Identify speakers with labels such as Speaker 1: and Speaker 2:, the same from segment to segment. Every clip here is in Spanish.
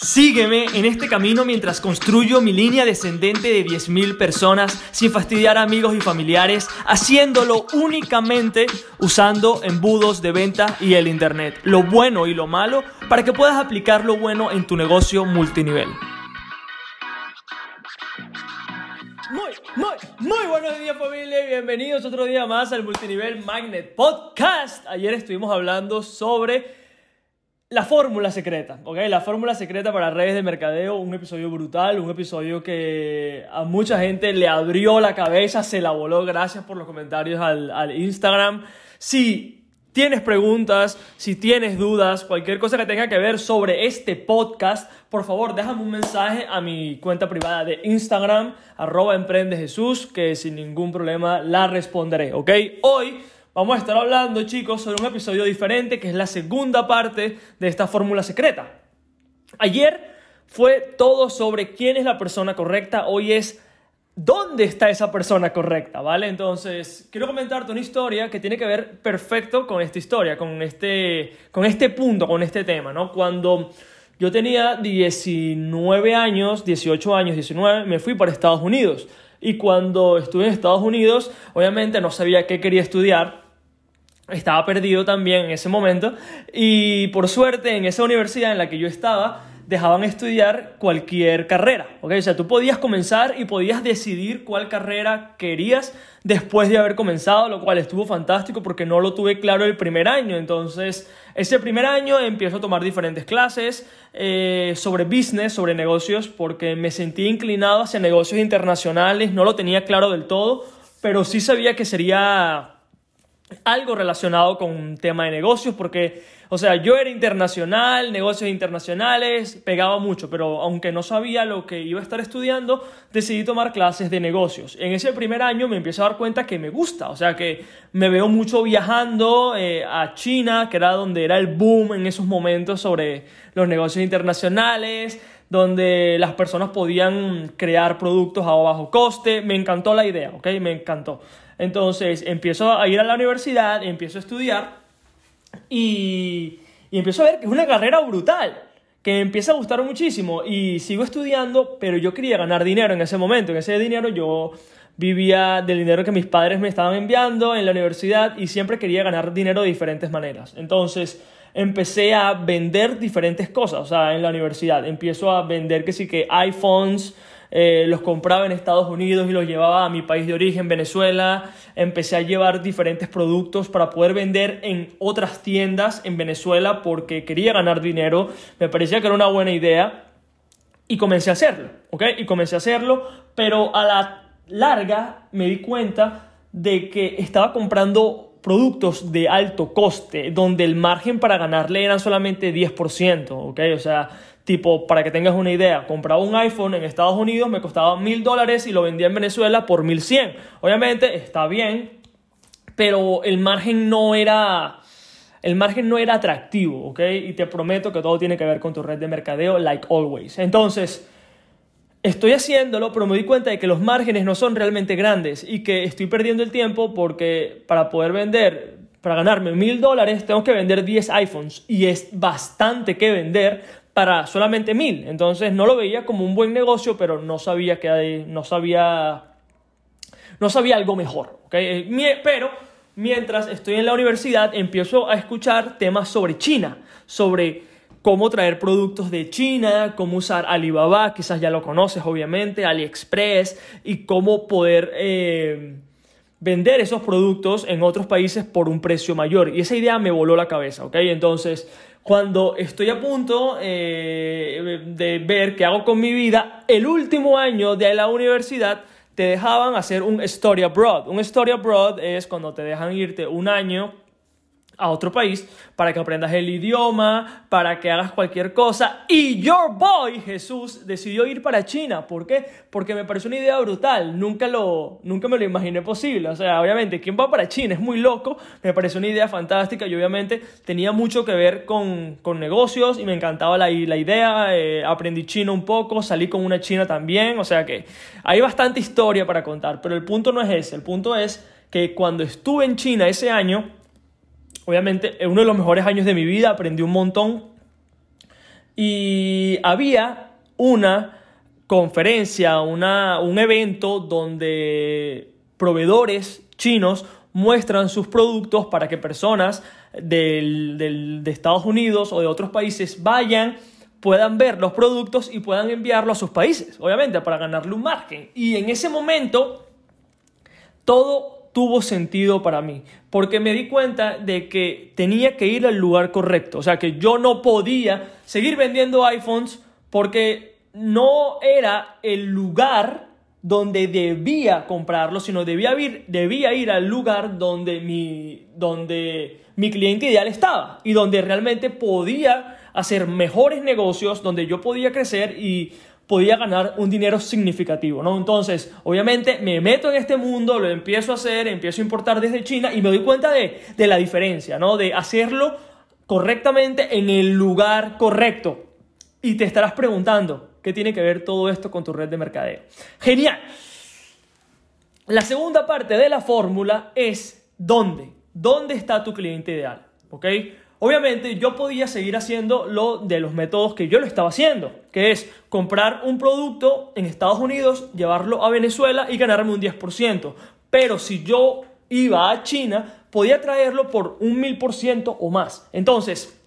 Speaker 1: Sígueme en este camino mientras construyo mi línea descendente de 10.000 personas sin fastidiar a amigos y familiares, haciéndolo únicamente usando embudos de venta y el Internet, lo bueno y lo malo, para que puedas aplicar lo bueno en tu negocio multinivel. Muy, muy, muy buenos días familia y bienvenidos otro día más al Multinivel Magnet Podcast. Ayer estuvimos hablando sobre la fórmula secreta, ¿ok? La fórmula secreta para redes de mercadeo, un episodio brutal, un episodio que a mucha gente le abrió la cabeza, se la voló, gracias por los comentarios al, al Instagram. Si tienes preguntas, si tienes dudas, cualquier cosa que tenga que ver sobre este podcast, por favor déjame un mensaje a mi cuenta privada de Instagram, arroba emprende Jesús, que sin ningún problema la responderé, ¿ok? Hoy vamos a estar hablando, chicos, sobre un episodio diferente que es la segunda parte de esta fórmula secreta. Ayer fue todo sobre quién es la persona correcta, hoy es dónde está esa persona correcta, ¿vale? Entonces, quiero comentarte una historia que tiene que ver perfecto con esta historia, con este, con este punto, con este tema, ¿no? Cuando yo tenía 19 años, 18 años, 19, me fui para Estados Unidos. Y cuando estuve en Estados Unidos, obviamente no sabía qué quería estudiar, estaba perdido también en ese momento y por suerte en esa universidad en la que yo estaba dejaban estudiar cualquier carrera, ¿ok? O sea, tú podías comenzar y podías decidir cuál carrera querías después de haber comenzado, lo cual estuvo fantástico porque no lo tuve claro el primer año. Entonces, ese primer año empiezo a tomar diferentes clases eh, sobre business, sobre negocios, porque me sentí inclinado hacia negocios internacionales, no lo tenía claro del todo, pero sí sabía que sería algo relacionado con un tema de negocios, porque, o sea, yo era internacional, negocios internacionales, pegaba mucho, pero aunque no sabía lo que iba a estar estudiando, decidí tomar clases de negocios. En ese primer año me empiezo a dar cuenta que me gusta, o sea, que me veo mucho viajando eh, a China, que era donde era el boom en esos momentos sobre los negocios internacionales, donde las personas podían crear productos a bajo coste. Me encantó la idea, ¿ok? Me encantó. Entonces empiezo a ir a la universidad, empiezo a estudiar y, empiezo a ver que es una carrera brutal, que me empieza a gustar muchísimo y sigo estudiando, pero yo quería ganar dinero en ese momento. En ese dinero yo vivía del dinero que mis padres me estaban enviando en la universidad y siempre quería ganar dinero de diferentes maneras. Entonces empecé a vender diferentes cosas, o sea, en la universidad. Empiezo a vender que sí que iPhones, eh, los compraba en Estados Unidos y los llevaba a mi país de origen, Venezuela. Empecé a llevar diferentes productos para poder vender en otras tiendas en Venezuela porque quería ganar dinero. Me parecía que era una buena idea y comencé a hacerlo, ¿ok? Y comencé a hacerlo, pero a la larga me di cuenta de que estaba comprando productos de alto coste, donde el margen para ganarle era solamente 10%, ¿ok? O sea, Tipo, para que tengas una idea, compraba un iPhone en Estados Unidos, me costaba mil dólares y lo vendía en Venezuela por mil cien. Obviamente está bien, pero el margen no era, el margen no era atractivo, ¿ok? Y te prometo que todo tiene que ver con tu red de mercadeo, like always. Entonces, estoy haciéndolo, pero me di cuenta de que los márgenes no son realmente grandes y que estoy perdiendo el tiempo porque para poder vender, para ganarme mil dólares, tengo que vender 10 iPhones y es bastante que vender para solamente mil. Entonces no lo veía como un buen negocio, pero no sabía que no sabía no sabía algo mejor. ¿okay? Pero mientras estoy en la universidad empiezo a escuchar temas sobre China, sobre cómo traer productos de China, cómo usar Alibaba, quizás ya lo conoces obviamente, AliExpress y cómo poder eh, vender esos productos en otros países por un precio mayor. Y esa idea me voló la cabeza, ¿ok? Entonces cuando estoy a punto eh, de ver qué hago con mi vida, el último año de la universidad te dejaban hacer un story abroad. Un story abroad es cuando te dejan irte un año a otro país para que aprendas el idioma, para que hagas cualquier cosa. Y your boy Jesús decidió ir para China. ¿Por qué? Porque me pareció una idea brutal. Nunca, lo, nunca me lo imaginé posible. O sea, obviamente, ¿quién va para China? Es muy loco. Me pareció una idea fantástica y obviamente tenía mucho que ver con, con negocios y me encantaba la, la idea. Eh, aprendí chino un poco, salí con una china también. O sea que hay bastante historia para contar. Pero el punto no es ese. El punto es que cuando estuve en China ese año, Obviamente, uno de los mejores años de mi vida, aprendí un montón. y había una conferencia, una, un evento donde proveedores chinos muestran sus productos para que personas de Estados Unidos o de otros países vayan, puedan ver los productos y puedan enviarlo a sus países, obviamente, para ganarle un margen. Y en ese momento, todo tuvo sentido para mí, porque me di cuenta de que tenía que ir al lugar correcto, o sea, que yo no podía seguir vendiendo iPhones porque no era el lugar donde debía comprarlo, sino debía ir, debía ir al lugar donde mi, donde mi cliente ideal estaba y donde realmente podía hacer mejores negocios, donde yo podía crecer y podía ganar un dinero significativo, ¿no? Entonces, obviamente me meto en este mundo, lo empiezo a hacer, empiezo a importar desde China y me doy cuenta de, de la diferencia, ¿no? De hacerlo correctamente en el lugar correcto. Y te estarás preguntando, ¿Qué tiene que ver todo esto con tu red de mercadeo? Genial. La segunda parte de la fórmula es ¿dónde? ¿Dónde está tu cliente ideal? ¿Ok? Obviamente yo podía seguir haciendo lo de los métodos que yo lo estaba haciendo, que es comprar un producto en Estados Unidos, llevarlo a Venezuela y ganarme un 10%. Pero si yo iba a China, podía traerlo por un 1000% o más. Entonces,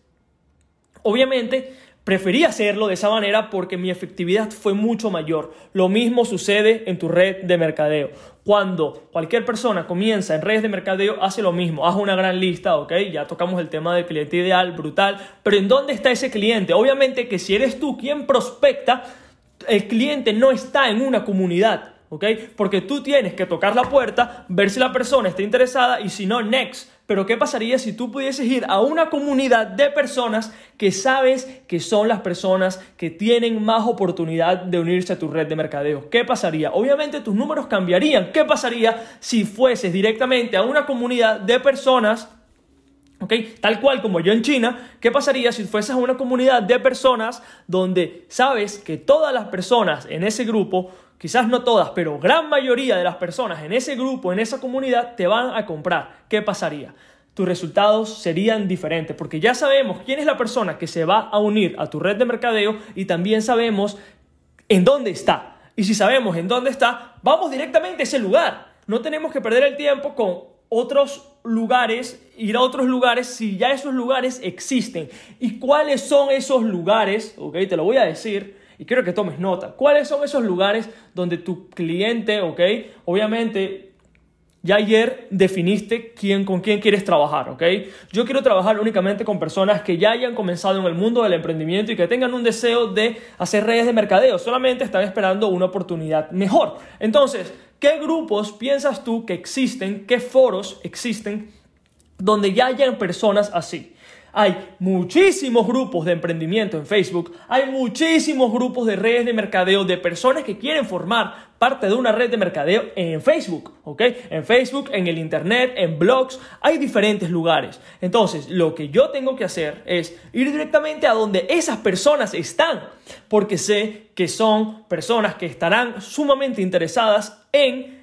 Speaker 1: obviamente Preferí hacerlo de esa manera porque mi efectividad fue mucho mayor. Lo mismo sucede en tu red de mercadeo. Cuando cualquier persona comienza en redes de mercadeo, hace lo mismo. Haz una gran lista, ¿ok? Ya tocamos el tema del cliente ideal, brutal. Pero ¿en dónde está ese cliente? Obviamente que si eres tú quien prospecta, el cliente no está en una comunidad. ¿Ok? Porque tú tienes que tocar la puerta, ver si la persona está interesada y si no, next. Pero ¿qué pasaría si tú pudieses ir a una comunidad de personas que sabes que son las personas que tienen más oportunidad de unirse a tu red de mercadeo? ¿Qué pasaría? Obviamente tus números cambiarían. ¿Qué pasaría si fueses directamente a una comunidad de personas ¿Ok? Tal cual como yo en China, ¿qué pasaría si fueses a una comunidad de personas donde sabes que todas las personas en ese grupo quizás no todas, pero gran mayoría de las personas en ese grupo, en esa comunidad, te van a comprar. ¿Qué pasaría? Tus resultados serían diferentes porque ya sabemos quién es la persona que se va a unir a tu red de mercadeo y también sabemos en dónde está. Y si sabemos en dónde está, vamos directamente a ese lugar. No tenemos que perder el tiempo con otros lugares, ir a otros lugares si ya esos lugares existen. ¿Y cuáles son esos lugares? Ok, te lo voy a decir y quiero que tomes nota. ¿Cuáles son esos lugares donde tu cliente, ok? Obviamente, ya ayer definiste quién, con quién quieres trabajar, ¿ok? Yo quiero trabajar únicamente con personas que ya hayan comenzado en el mundo del emprendimiento y que tengan un deseo de hacer redes de mercadeo. Solamente están esperando una oportunidad mejor. Entonces, ¿qué grupos piensas tú que existen? ¿Qué foros existen donde ya hayan personas así? Hay muchísimos grupos de emprendimiento en Facebook, hay muchísimos grupos de redes de mercadeo de personas que quieren formar parte de una red de mercadeo en Facebook, ¿ok? En Facebook, en el Internet, en blogs, hay diferentes lugares. Entonces, lo que yo tengo que hacer es ir directamente a donde esas personas están, porque sé que son personas que estarán sumamente interesadas en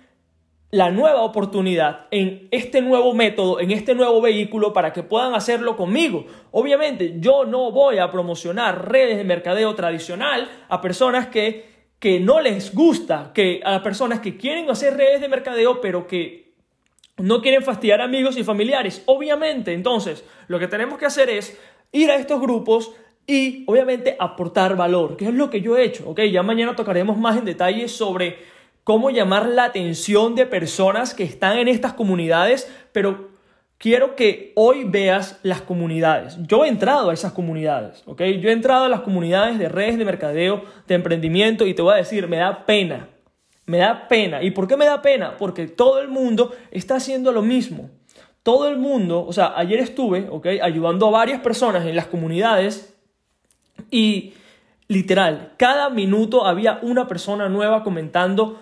Speaker 1: la nueva oportunidad en este nuevo método, en este nuevo vehículo para que puedan hacerlo conmigo. Obviamente yo no voy a promocionar redes de mercadeo tradicional a personas que, que no les gusta, que a personas que quieren hacer redes de mercadeo pero que no quieren fastidiar amigos y familiares. Obviamente, entonces, lo que tenemos que hacer es ir a estos grupos y obviamente aportar valor, que es lo que yo he hecho. Ya mañana tocaremos más en detalle sobre cómo llamar la atención de personas que están en estas comunidades, pero quiero que hoy veas las comunidades. Yo he entrado a esas comunidades, ¿ok? Yo he entrado a las comunidades de redes de mercadeo, de emprendimiento y te voy a decir, me da pena, me da pena. ¿Y por qué me da pena? Porque todo el mundo está haciendo lo mismo. Todo el mundo, o sea, ayer estuve, ¿ok? Ayudando a varias personas en las comunidades y literal, cada minuto había una persona nueva comentando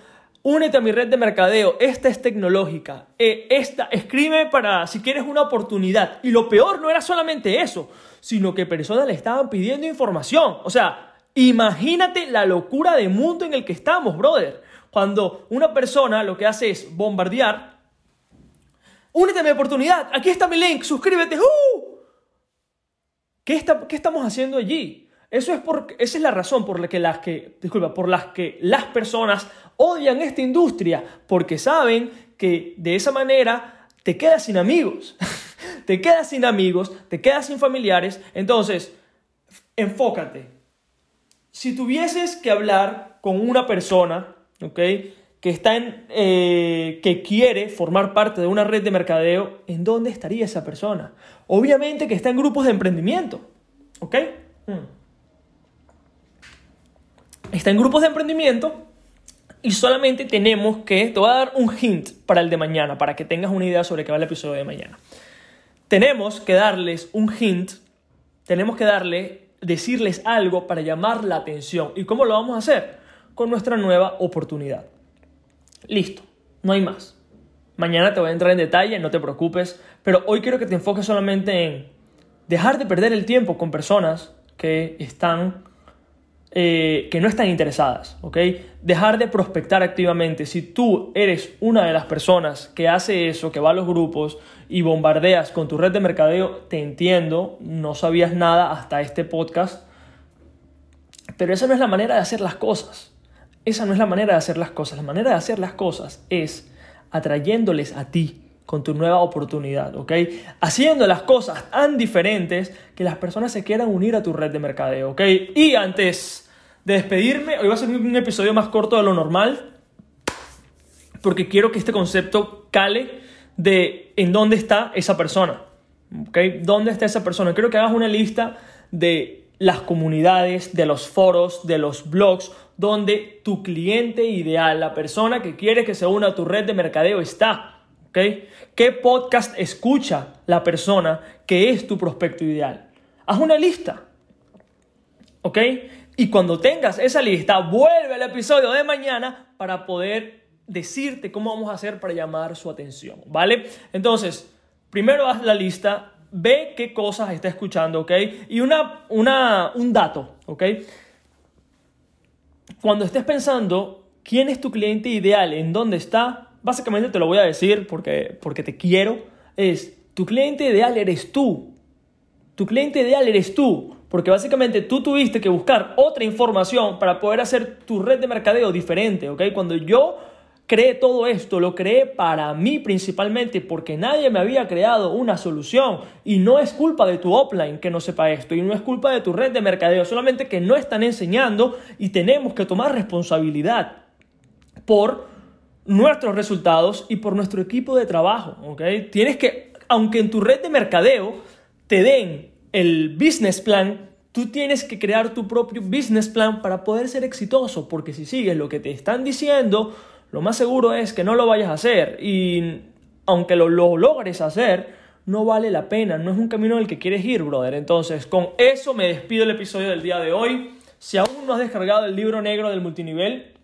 Speaker 1: Únete a mi red de mercadeo. Esta es tecnológica. Eh, esta, escribe para si quieres una oportunidad. Y lo peor no era solamente eso, sino que personas le estaban pidiendo información. O sea, imagínate la locura de mundo en el que estamos, brother. Cuando una persona lo que hace es bombardear. Únete a mi oportunidad. Aquí está mi link. Suscríbete. ¡Uh! ¿Qué, está, ¿Qué estamos haciendo allí? Eso es porque, esa es la razón por la que las que, disculpa, por las que las personas odian esta industria, porque saben que de esa manera te quedas sin amigos, te quedas sin amigos, te quedas sin familiares, entonces enfócate. Si tuvieses que hablar con una persona, ¿ok? Que, está en, eh, que quiere formar parte de una red de mercadeo, ¿en dónde estaría esa persona? Obviamente que está en grupos de emprendimiento, ¿ok? Hmm. Está en grupos de emprendimiento y solamente tenemos que, te voy a dar un hint para el de mañana, para que tengas una idea sobre qué va el episodio de mañana. Tenemos que darles un hint, tenemos que darle, decirles algo para llamar la atención. ¿Y cómo lo vamos a hacer? Con nuestra nueva oportunidad. Listo, no hay más. Mañana te voy a entrar en detalle, no te preocupes, pero hoy quiero que te enfoques solamente en dejar de perder el tiempo con personas que están eh, que no están interesadas, ¿ok? Dejar de prospectar activamente. Si tú eres una de las personas que hace eso, que va a los grupos y bombardeas con tu red de mercadeo, te entiendo, no sabías nada hasta este podcast, pero esa no es la manera de hacer las cosas. Esa no es la manera de hacer las cosas. La manera de hacer las cosas es atrayéndoles a ti con tu nueva oportunidad, ¿ok? Haciendo las cosas tan diferentes que las personas se quieran unir a tu red de mercadeo, ¿ok? Y antes de despedirme. Hoy va a ser un episodio más corto de lo normal, porque quiero que este concepto cale de en dónde está esa persona. ¿okay? ¿Dónde está esa persona? Quiero que hagas una lista de las comunidades, de los foros, de los blogs, donde tu cliente ideal, la persona que quiere que se una a tu red de mercadeo está. ¿Okay? ¿Qué podcast escucha la persona que es tu prospecto ideal? Haz una lista. ¿Ok? Y cuando tengas esa lista, vuelve al episodio de mañana para poder decirte cómo vamos a hacer para llamar su atención, ¿vale? Entonces, primero haz la lista, ve qué cosas está escuchando, ¿ok? Y una, una, un dato, ¿ok? Cuando estés pensando quién es tu cliente ideal, en dónde está, básicamente te lo voy a decir porque, porque te quiero, es tu cliente ideal eres tú. Tu cliente ideal eres tú. Porque básicamente tú tuviste que buscar otra información para poder hacer tu red de mercadeo diferente, ¿ok? Cuando yo creé todo esto, lo creé para mí principalmente porque nadie me había creado una solución y no es culpa de tu offline que no sepa esto y no es culpa de tu red de mercadeo, solamente que no están enseñando y tenemos que tomar responsabilidad por nuestros resultados y por nuestro equipo de trabajo, ¿ok? Tienes que, aunque en tu red de mercadeo te den el business plan, tú tienes que crear tu propio business plan para poder ser exitoso, porque si sigues lo que te están diciendo, lo más seguro es que no lo vayas a hacer y aunque lo, logres hacer, no vale la pena, no es un camino el que quieres ir, brother. Entonces, con eso me despido el episodio del día de hoy. Si aún no has descargado el libro negro del multinivel,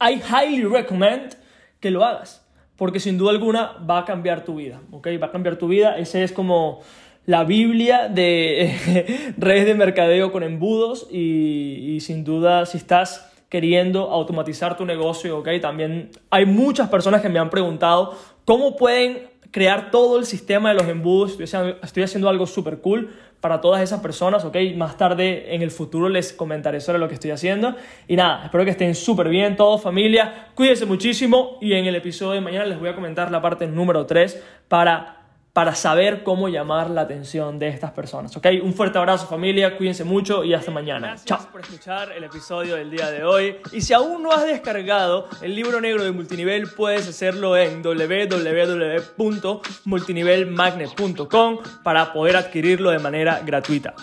Speaker 1: I highly recommend que lo hagas, porque sin duda alguna va a cambiar tu vida, ¿ok? Va a cambiar tu vida, ese es como la Biblia de redes de mercadeo con embudos y, sin duda si estás queriendo automatizar tu negocio, ¿ok? También hay muchas personas que me han preguntado cómo pueden crear todo el sistema de los embudos. Estoy, haciendo algo súper cool para todas esas personas, ¿ok? Más tarde en el futuro les comentaré sobre lo que estoy haciendo. Y nada, espero que estén súper bien todos, familia. Cuídense muchísimo y en el episodio de mañana les voy a comentar la parte número 3 para para saber cómo llamar la atención de estas personas. ¿Ok? Un fuerte abrazo familia, cuídense mucho y hasta mañana. Gracias Chao. por escuchar el episodio del día de hoy. Y si aún no has descargado el libro negro de multinivel, puedes hacerlo en www.multinivelmagnet.com para poder adquirirlo de manera gratuita.